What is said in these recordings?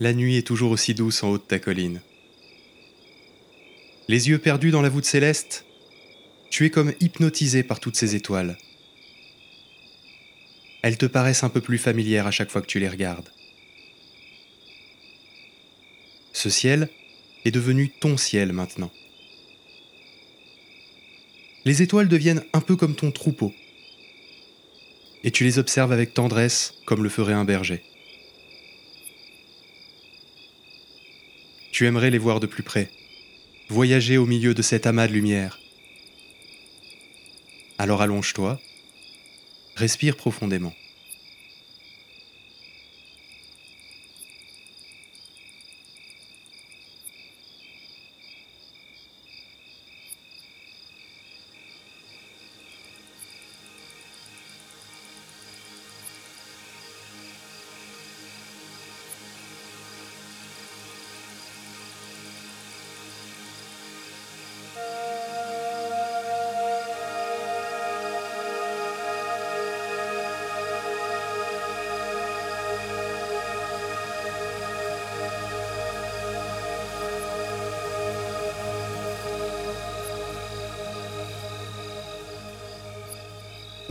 La nuit est toujours aussi douce en haut de ta colline. Les yeux perdus dans la voûte céleste, tu es comme hypnotisé par toutes ces étoiles. Elles te paraissent un peu plus familières à chaque fois que tu les regardes. Ce ciel est devenu ton ciel maintenant. Les étoiles deviennent un peu comme ton troupeau. Et tu les observes avec tendresse comme le ferait un berger. Tu aimerais les voir de plus près, voyager au milieu de cet amas de lumière. Alors allonge-toi, respire profondément.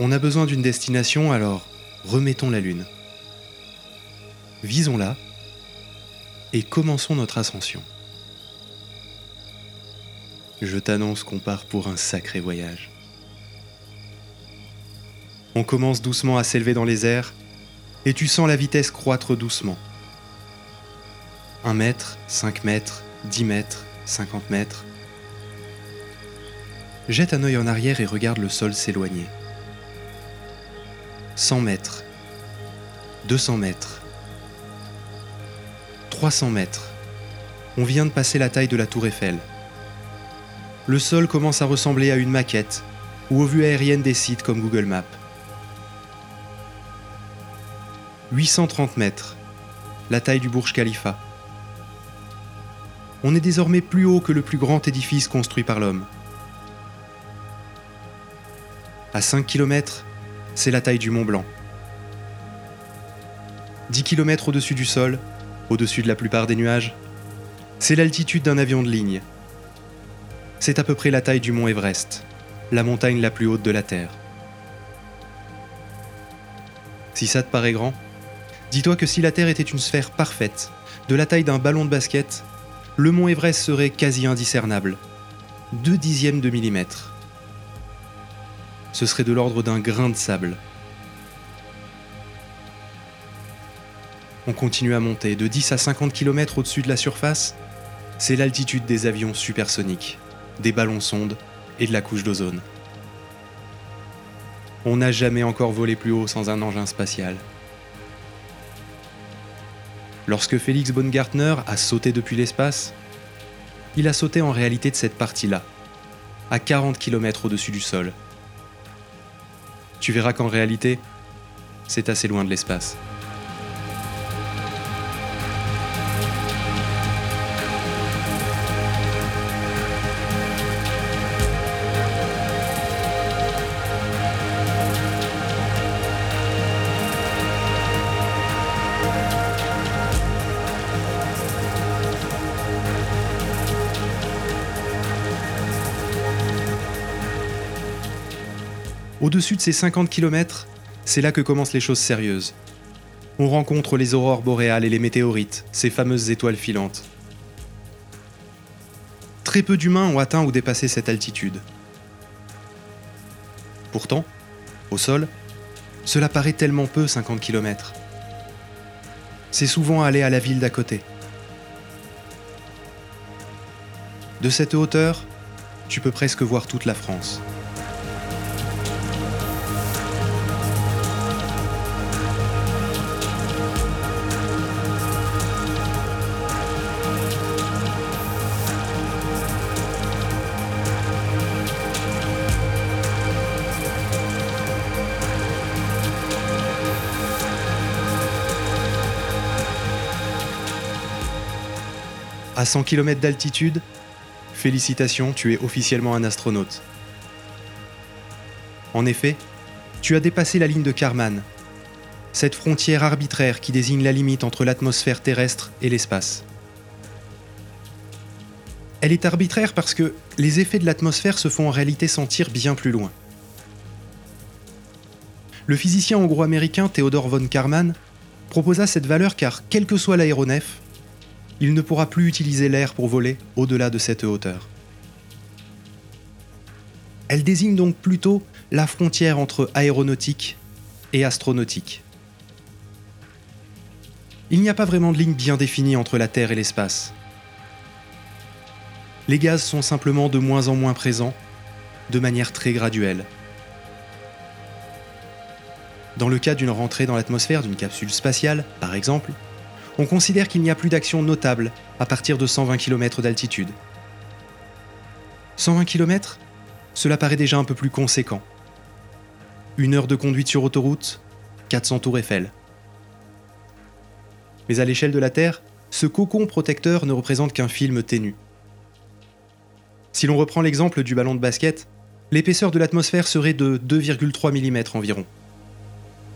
On a besoin d'une destination, alors remettons la Lune. Visons-la et commençons notre ascension. Je t'annonce qu'on part pour un sacré voyage. On commence doucement à s'élever dans les airs et tu sens la vitesse croître doucement. 1 mètre, 5 mètres, 10 mètres, 50 mètres. Jette un œil en arrière et regarde le sol s'éloigner. 100 mètres, 200 mètres, 300 mètres. On vient de passer la taille de la tour Eiffel. Le sol commence à ressembler à une maquette ou aux vues aériennes des sites comme Google Maps. 830 mètres, la taille du Burj Khalifa. On est désormais plus haut que le plus grand édifice construit par l'homme. À 5 km, c'est la taille du Mont Blanc. 10 km au-dessus du sol, au-dessus de la plupart des nuages, c'est l'altitude d'un avion de ligne. C'est à peu près la taille du mont Everest, la montagne la plus haute de la Terre. Si ça te paraît grand, dis-toi que si la Terre était une sphère parfaite, de la taille d'un ballon de basket, le mont Everest serait quasi indiscernable, deux dixièmes de millimètre ce serait de l'ordre d'un grain de sable. On continue à monter de 10 à 50 km au-dessus de la surface. C'est l'altitude des avions supersoniques, des ballons sondes et de la couche d'ozone. On n'a jamais encore volé plus haut sans un engin spatial. Lorsque Félix Baumgartner a sauté depuis l'espace, il a sauté en réalité de cette partie-là, à 40 km au-dessus du sol tu verras qu'en réalité, c'est assez loin de l'espace. Au-dessus de ces 50 km, c'est là que commencent les choses sérieuses. On rencontre les aurores boréales et les météorites, ces fameuses étoiles filantes. Très peu d'humains ont atteint ou dépassé cette altitude. Pourtant, au sol, cela paraît tellement peu 50 km. C'est souvent aller à la ville d'à côté. De cette hauteur, tu peux presque voir toute la France. À 100 km d'altitude, félicitations, tu es officiellement un astronaute. En effet, tu as dépassé la ligne de Karman. cette frontière arbitraire qui désigne la limite entre l'atmosphère terrestre et l'espace. Elle est arbitraire parce que les effets de l'atmosphère se font en réalité sentir bien plus loin. Le physicien hongro-américain Theodor von Karman proposa cette valeur car, quel que soit l'aéronef, il ne pourra plus utiliser l'air pour voler au-delà de cette hauteur. Elle désigne donc plutôt la frontière entre aéronautique et astronautique. Il n'y a pas vraiment de ligne bien définie entre la Terre et l'espace. Les gaz sont simplement de moins en moins présents, de manière très graduelle. Dans le cas d'une rentrée dans l'atmosphère d'une capsule spatiale, par exemple, on considère qu'il n'y a plus d'action notable à partir de 120 km d'altitude. 120 km Cela paraît déjà un peu plus conséquent. Une heure de conduite sur autoroute, 400 tours Eiffel. Mais à l'échelle de la Terre, ce cocon protecteur ne représente qu'un film ténu. Si l'on reprend l'exemple du ballon de basket, l'épaisseur de l'atmosphère serait de 2,3 mm environ.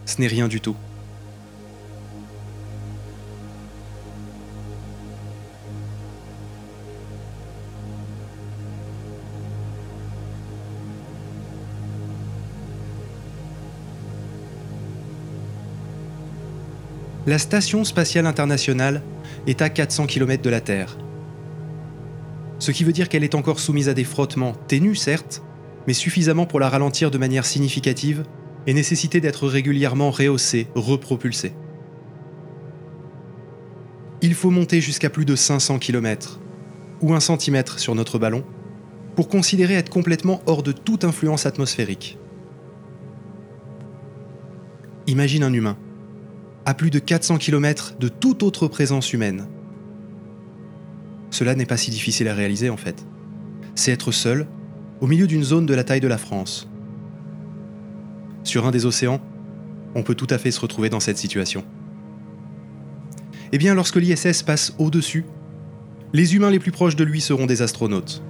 Ce n'est rien du tout. La Station spatiale internationale est à 400 km de la Terre. Ce qui veut dire qu'elle est encore soumise à des frottements ténus, certes, mais suffisamment pour la ralentir de manière significative et nécessiter d'être régulièrement rehaussée, repropulsée. Il faut monter jusqu'à plus de 500 km, ou 1 cm sur notre ballon, pour considérer être complètement hors de toute influence atmosphérique. Imagine un humain à plus de 400 km de toute autre présence humaine. Cela n'est pas si difficile à réaliser en fait. C'est être seul, au milieu d'une zone de la taille de la France. Sur un des océans, on peut tout à fait se retrouver dans cette situation. Eh bien, lorsque l'ISS passe au-dessus, les humains les plus proches de lui seront des astronautes.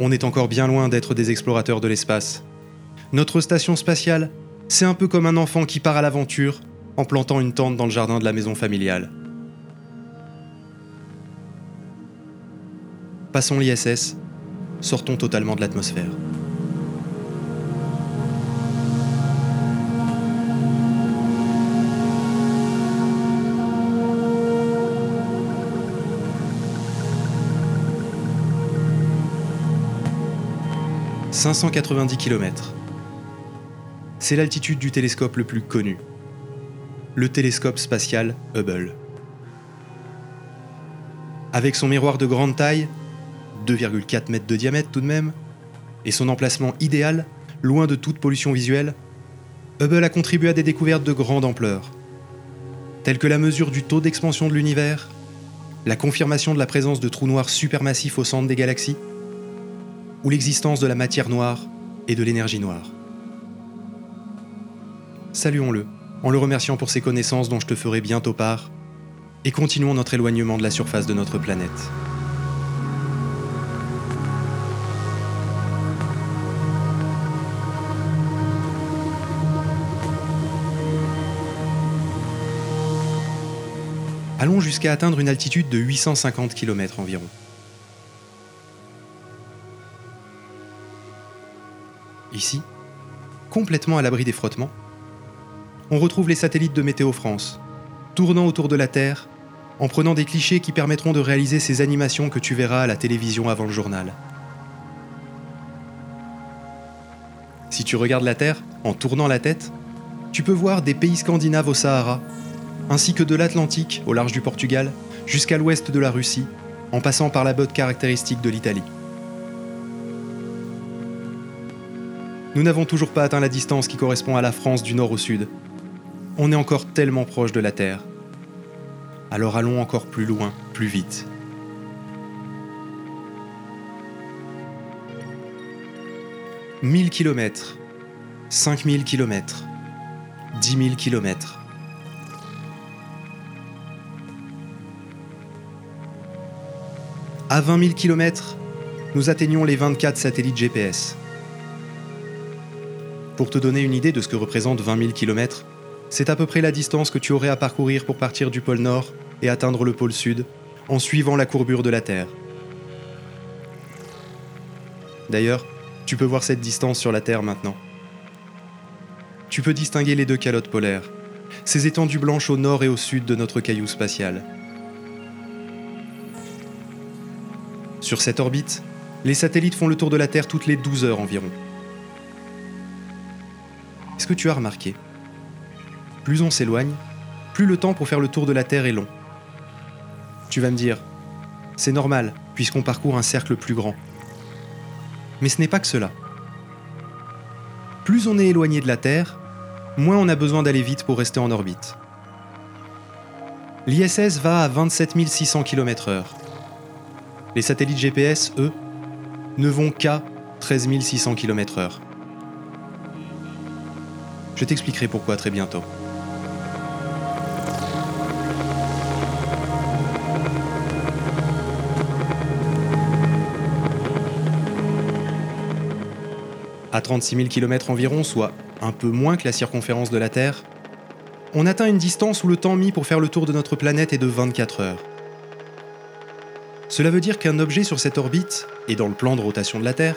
On est encore bien loin d'être des explorateurs de l'espace. Notre station spatiale, c'est un peu comme un enfant qui part à l'aventure en plantant une tente dans le jardin de la maison familiale. Passons l'ISS, sortons totalement de l'atmosphère. 590 km. C'est l'altitude du télescope le plus connu, le télescope spatial Hubble. Avec son miroir de grande taille, 2,4 mètres de diamètre tout de même, et son emplacement idéal, loin de toute pollution visuelle, Hubble a contribué à des découvertes de grande ampleur, telles que la mesure du taux d'expansion de l'univers, la confirmation de la présence de trous noirs supermassifs au centre des galaxies, ou l'existence de la matière noire et de l'énergie noire. Saluons-le, en le remerciant pour ses connaissances dont je te ferai bientôt part, et continuons notre éloignement de la surface de notre planète. Allons jusqu'à atteindre une altitude de 850 km environ. Ici, complètement à l'abri des frottements, on retrouve les satellites de Météo France, tournant autour de la Terre, en prenant des clichés qui permettront de réaliser ces animations que tu verras à la télévision avant le journal. Si tu regardes la Terre en tournant la tête, tu peux voir des pays scandinaves au Sahara, ainsi que de l'Atlantique au large du Portugal, jusqu'à l'ouest de la Russie, en passant par la botte caractéristique de l'Italie. nous n'avons toujours pas atteint la distance qui correspond à la France du nord au sud. On est encore tellement proche de la Terre. Alors allons encore plus loin, plus vite. « 1000 km, 5000 km, 10 000 km. À 20 000 km, nous atteignons les 24 satellites GPS. Pour te donner une idée de ce que représente 20 000 km, c'est à peu près la distance que tu aurais à parcourir pour partir du pôle Nord et atteindre le pôle Sud en suivant la courbure de la Terre. D'ailleurs, tu peux voir cette distance sur la Terre maintenant. Tu peux distinguer les deux calottes polaires, ces étendues blanches au nord et au sud de notre caillou spatial. Sur cette orbite, les satellites font le tour de la Terre toutes les 12 heures environ. Est-ce que tu as remarqué? Plus on s'éloigne, plus le temps pour faire le tour de la Terre est long. Tu vas me dire, c'est normal, puisqu'on parcourt un cercle plus grand. Mais ce n'est pas que cela. Plus on est éloigné de la Terre, moins on a besoin d'aller vite pour rester en orbite. L'ISS va à 27 600 km/h. Les satellites GPS, eux, ne vont qu'à 13 600 km/h. Je t'expliquerai pourquoi très bientôt. À 36 000 km environ, soit un peu moins que la circonférence de la Terre, on atteint une distance où le temps mis pour faire le tour de notre planète est de 24 heures. Cela veut dire qu'un objet sur cette orbite, et dans le plan de rotation de la Terre,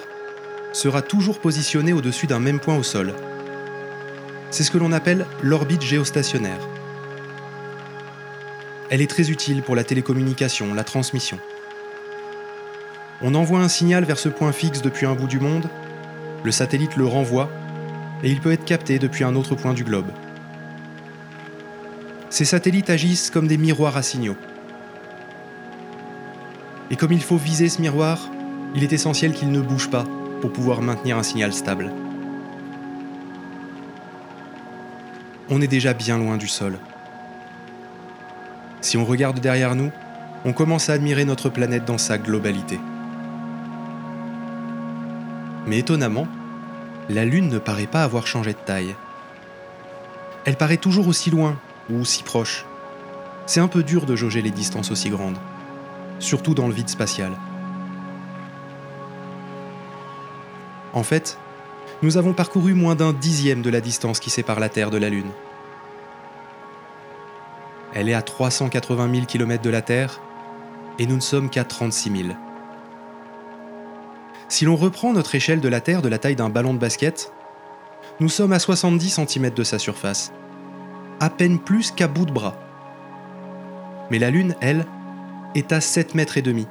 sera toujours positionné au-dessus d'un même point au sol. C'est ce que l'on appelle l'orbite géostationnaire. Elle est très utile pour la télécommunication, la transmission. On envoie un signal vers ce point fixe depuis un bout du monde le satellite le renvoie et il peut être capté depuis un autre point du globe. Ces satellites agissent comme des miroirs à signaux. Et comme il faut viser ce miroir, il est essentiel qu'il ne bouge pas pour pouvoir maintenir un signal stable. On est déjà bien loin du sol. Si on regarde derrière nous, on commence à admirer notre planète dans sa globalité. Mais étonnamment, la Lune ne paraît pas avoir changé de taille. Elle paraît toujours aussi loin ou aussi proche. C'est un peu dur de jauger les distances aussi grandes, surtout dans le vide spatial. En fait, nous avons parcouru moins d'un dixième de la distance qui sépare la Terre de la Lune. Elle est à 380 000 km de la Terre et nous ne sommes qu'à 36 000. Si l'on reprend notre échelle de la Terre de la taille d'un ballon de basket, nous sommes à 70 cm de sa surface, à peine plus qu'à bout de bras. Mais la Lune, elle, est à 7 mètres et demi,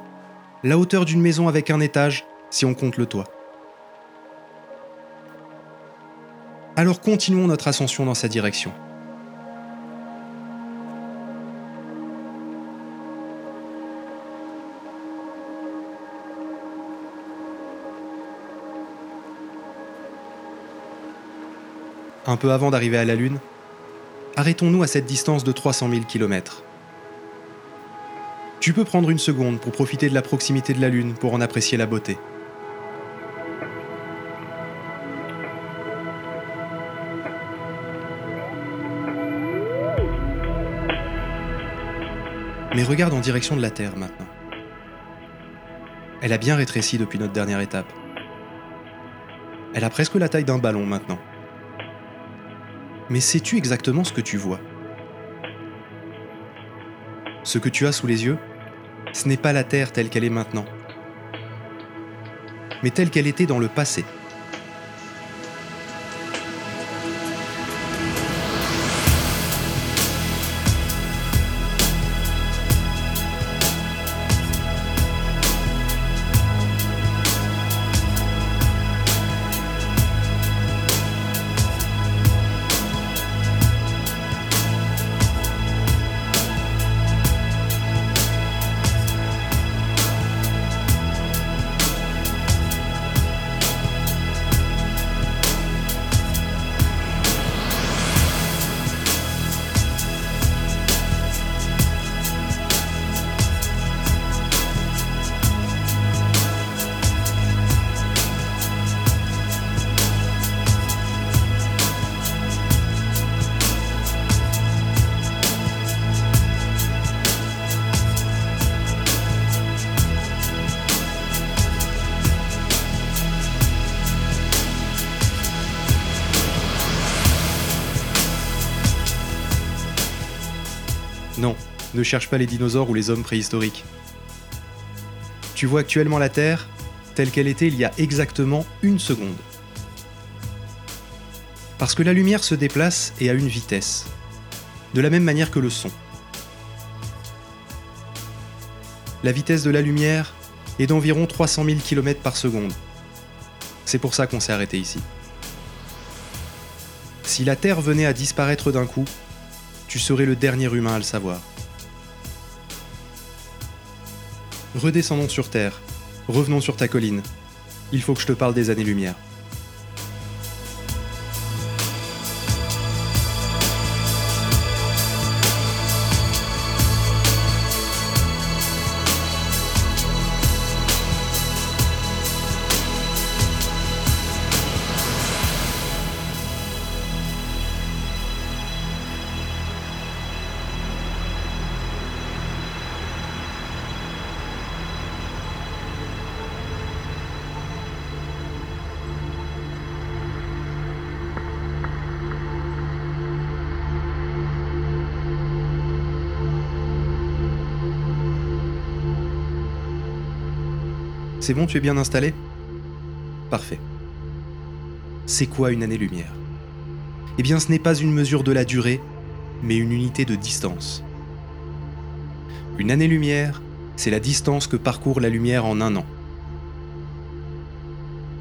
la hauteur d'une maison avec un étage si on compte le toit. Alors continuons notre ascension dans sa direction. un peu avant d'arriver à la Lune, arrêtons-nous à cette distance de 300 000 km. Tu peux prendre une seconde pour profiter de la proximité de la Lune pour en apprécier la beauté. Mais regarde en direction de la Terre maintenant. Elle a bien rétréci depuis notre dernière étape. Elle a presque la taille d'un ballon maintenant. Mais sais-tu exactement ce que tu vois? Ce que tu as sous les yeux, ce n'est pas la Terre telle qu'elle est maintenant, mais telle qu'elle était dans le passé. Non, ne cherche pas les dinosaures ou les hommes préhistoriques. Tu vois actuellement la Terre telle qu'elle était il y a exactement une seconde. Parce que la lumière se déplace et à une vitesse, de la même manière que le son. La vitesse de la lumière est d'environ 300 000 km par seconde. C'est pour ça qu'on s'est arrêté ici. Si la Terre venait à disparaître d'un coup, tu serais le dernier humain à le savoir. Redescendons sur Terre, revenons sur ta colline. Il faut que je te parle des années-lumière. C'est bon, tu es bien installé? Parfait. C'est quoi une année-lumière? Eh bien, ce n'est pas une mesure de la durée, mais une unité de distance. Une année-lumière, c'est la distance que parcourt la lumière en un an.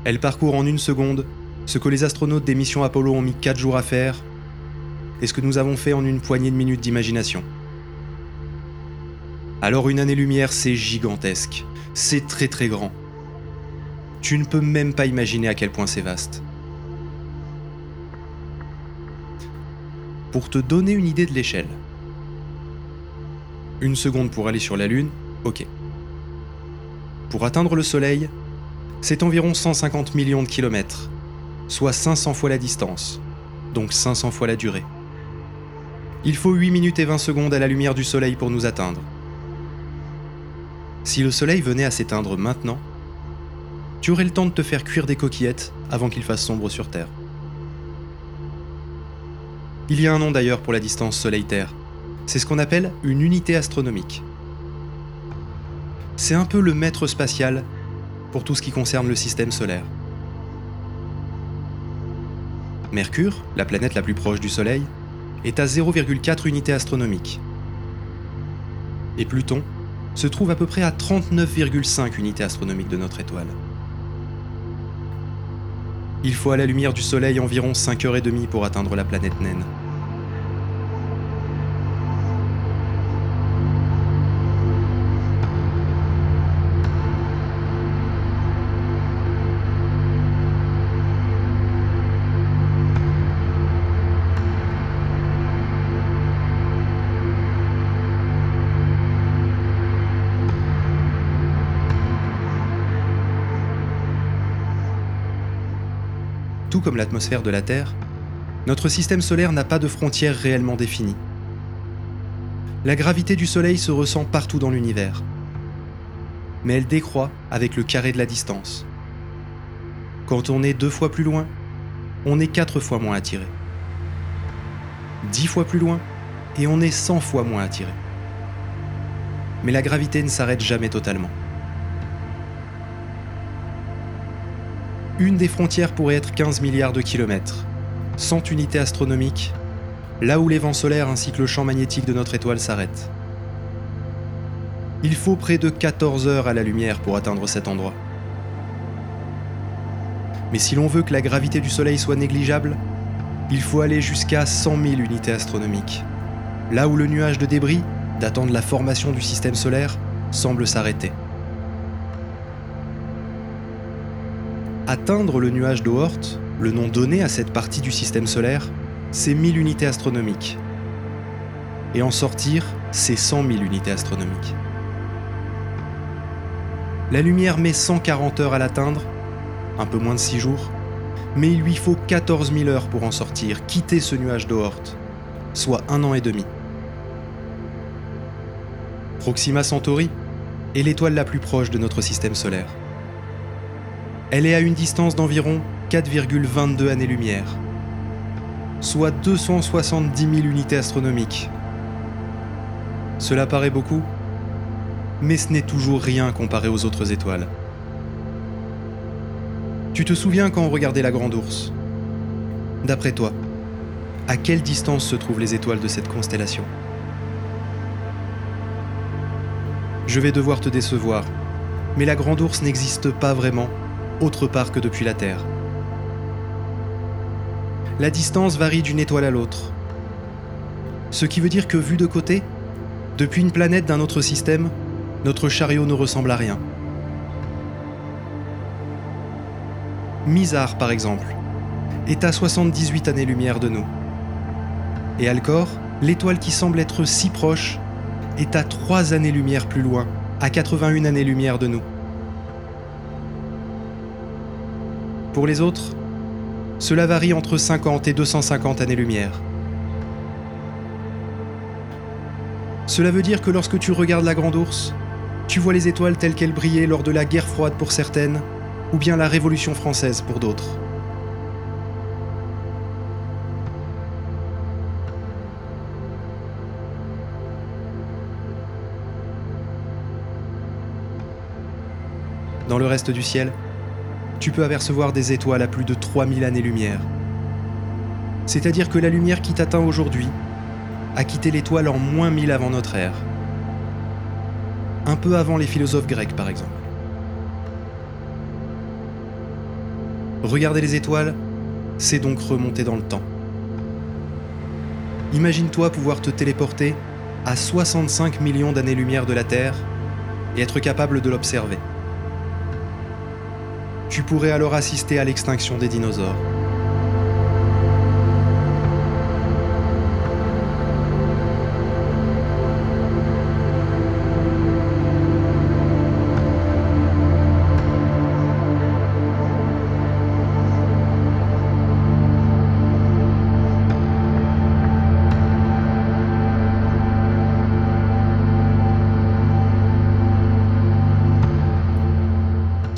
Elle parcourt en une seconde ce que les astronautes des missions Apollo ont mis 4 jours à faire et ce que nous avons fait en une poignée de minutes d'imagination. Alors une année-lumière, c'est gigantesque. C'est très très grand. Tu ne peux même pas imaginer à quel point c'est vaste. Pour te donner une idée de l'échelle. Une seconde pour aller sur la Lune, ok. Pour atteindre le Soleil, c'est environ 150 millions de kilomètres, soit 500 fois la distance, donc 500 fois la durée. Il faut 8 minutes et 20 secondes à la lumière du Soleil pour nous atteindre. Si le soleil venait à s'éteindre maintenant, tu aurais le temps de te faire cuire des coquillettes avant qu'il fasse sombre sur Terre. Il y a un nom d'ailleurs pour la distance Soleil-Terre. C'est ce qu'on appelle une unité astronomique. C'est un peu le maître spatial pour tout ce qui concerne le système solaire. Mercure, la planète la plus proche du Soleil, est à 0,4 unités astronomiques. Et Pluton, se trouve à peu près à 39,5 unités astronomiques de notre étoile. Il faut à la lumière du Soleil environ 5h30 pour atteindre la planète naine. Comme l'atmosphère de la Terre, notre système solaire n'a pas de frontières réellement définies. La gravité du Soleil se ressent partout dans l'univers, mais elle décroît avec le carré de la distance. Quand on est deux fois plus loin, on est quatre fois moins attiré. Dix fois plus loin, et on est cent fois moins attiré. Mais la gravité ne s'arrête jamais totalement. Une des frontières pourrait être 15 milliards de kilomètres, 100 unités astronomiques, là où les vents solaires ainsi que le champ magnétique de notre étoile s'arrêtent. Il faut près de 14 heures à la lumière pour atteindre cet endroit. Mais si l'on veut que la gravité du Soleil soit négligeable, il faut aller jusqu'à 100 000 unités astronomiques, là où le nuage de débris, datant de la formation du système solaire, semble s'arrêter. Atteindre le nuage d'Oort, le nom donné à cette partie du système solaire, c'est 1000 unités astronomiques. Et en sortir, c'est 100 000 unités astronomiques. La lumière met 140 heures à l'atteindre, un peu moins de 6 jours, mais il lui faut 14 000 heures pour en sortir, quitter ce nuage d'Oort, soit un an et demi. Proxima Centauri est l'étoile la plus proche de notre système solaire. Elle est à une distance d'environ 4,22 années-lumière, soit 270 000 unités astronomiques. Cela paraît beaucoup, mais ce n'est toujours rien comparé aux autres étoiles. Tu te souviens quand on regardait la Grande Ourse? D'après toi, à quelle distance se trouvent les étoiles de cette constellation? Je vais devoir te décevoir, mais la Grande Ourse n'existe pas vraiment autre part que depuis la Terre. La distance varie d'une étoile à l'autre. Ce qui veut dire que vu de côté, depuis une planète d'un autre système, notre chariot ne ressemble à rien. Mizar, par exemple, est à 78 années-lumière de nous. Et Alcor, l'étoile qui semble être si proche, est à 3 années-lumière plus loin, à 81 années-lumière de nous. Pour les autres, cela varie entre 50 et 250 années-lumière. Cela veut dire que lorsque tu regardes la Grande Ourse, tu vois les étoiles telles qu'elles brillaient lors de la guerre froide pour certaines, ou bien la Révolution française pour d'autres. Dans le reste du ciel, tu peux apercevoir des étoiles à plus de 3000 années-lumière. C'est-à-dire que la lumière qui t'atteint aujourd'hui a quitté l'étoile en moins 1000 avant notre ère. Un peu avant les philosophes grecs, par exemple. Regarder les étoiles, c'est donc remonter dans le temps. Imagine-toi pouvoir te téléporter à 65 millions d'années-lumière de la Terre et être capable de l'observer. Tu pourrais alors assister à l'extinction des dinosaures.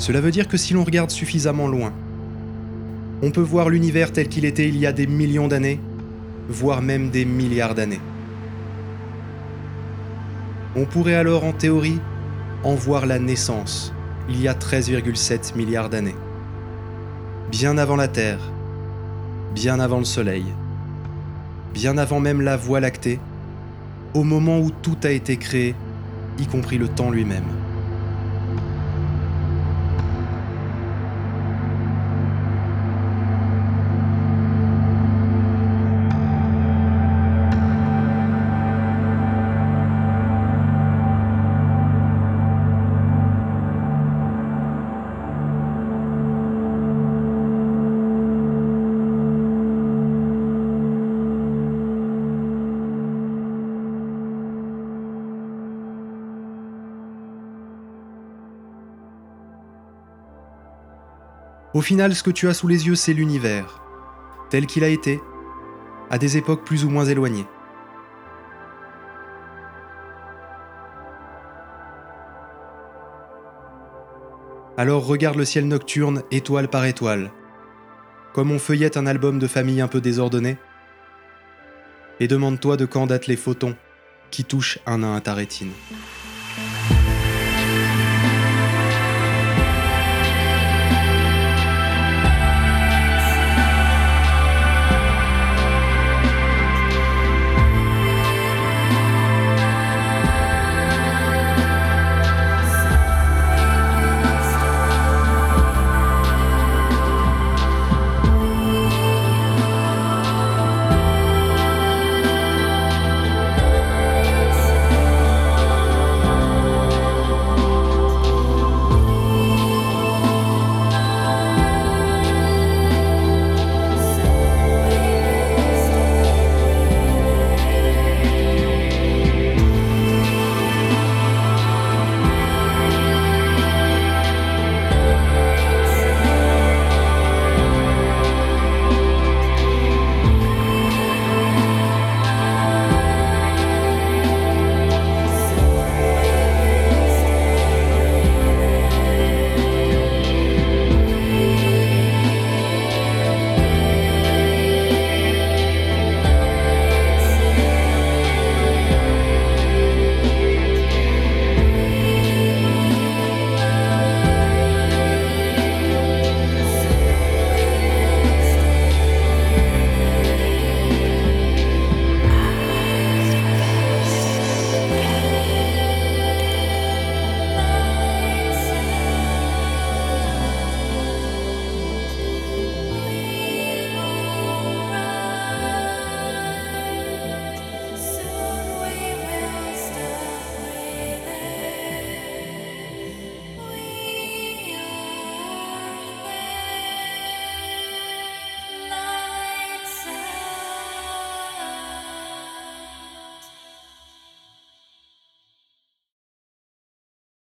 Cela veut dire que si l'on regarde suffisamment loin, on peut voir l'univers tel qu'il était il y a des millions d'années, voire même des milliards d'années. On pourrait alors en théorie en voir la naissance il y a 13,7 milliards d'années. Bien avant la Terre, bien avant le Soleil, bien avant même la Voie lactée, au moment où tout a été créé, y compris le temps lui-même. Au final, ce que tu as sous les yeux, c'est l'univers, tel qu'il a été, à des époques plus ou moins éloignées. Alors regarde le ciel nocturne étoile par étoile, comme on feuillette un album de famille un peu désordonné, et demande-toi de quand datent les photons qui touchent un à ta rétine.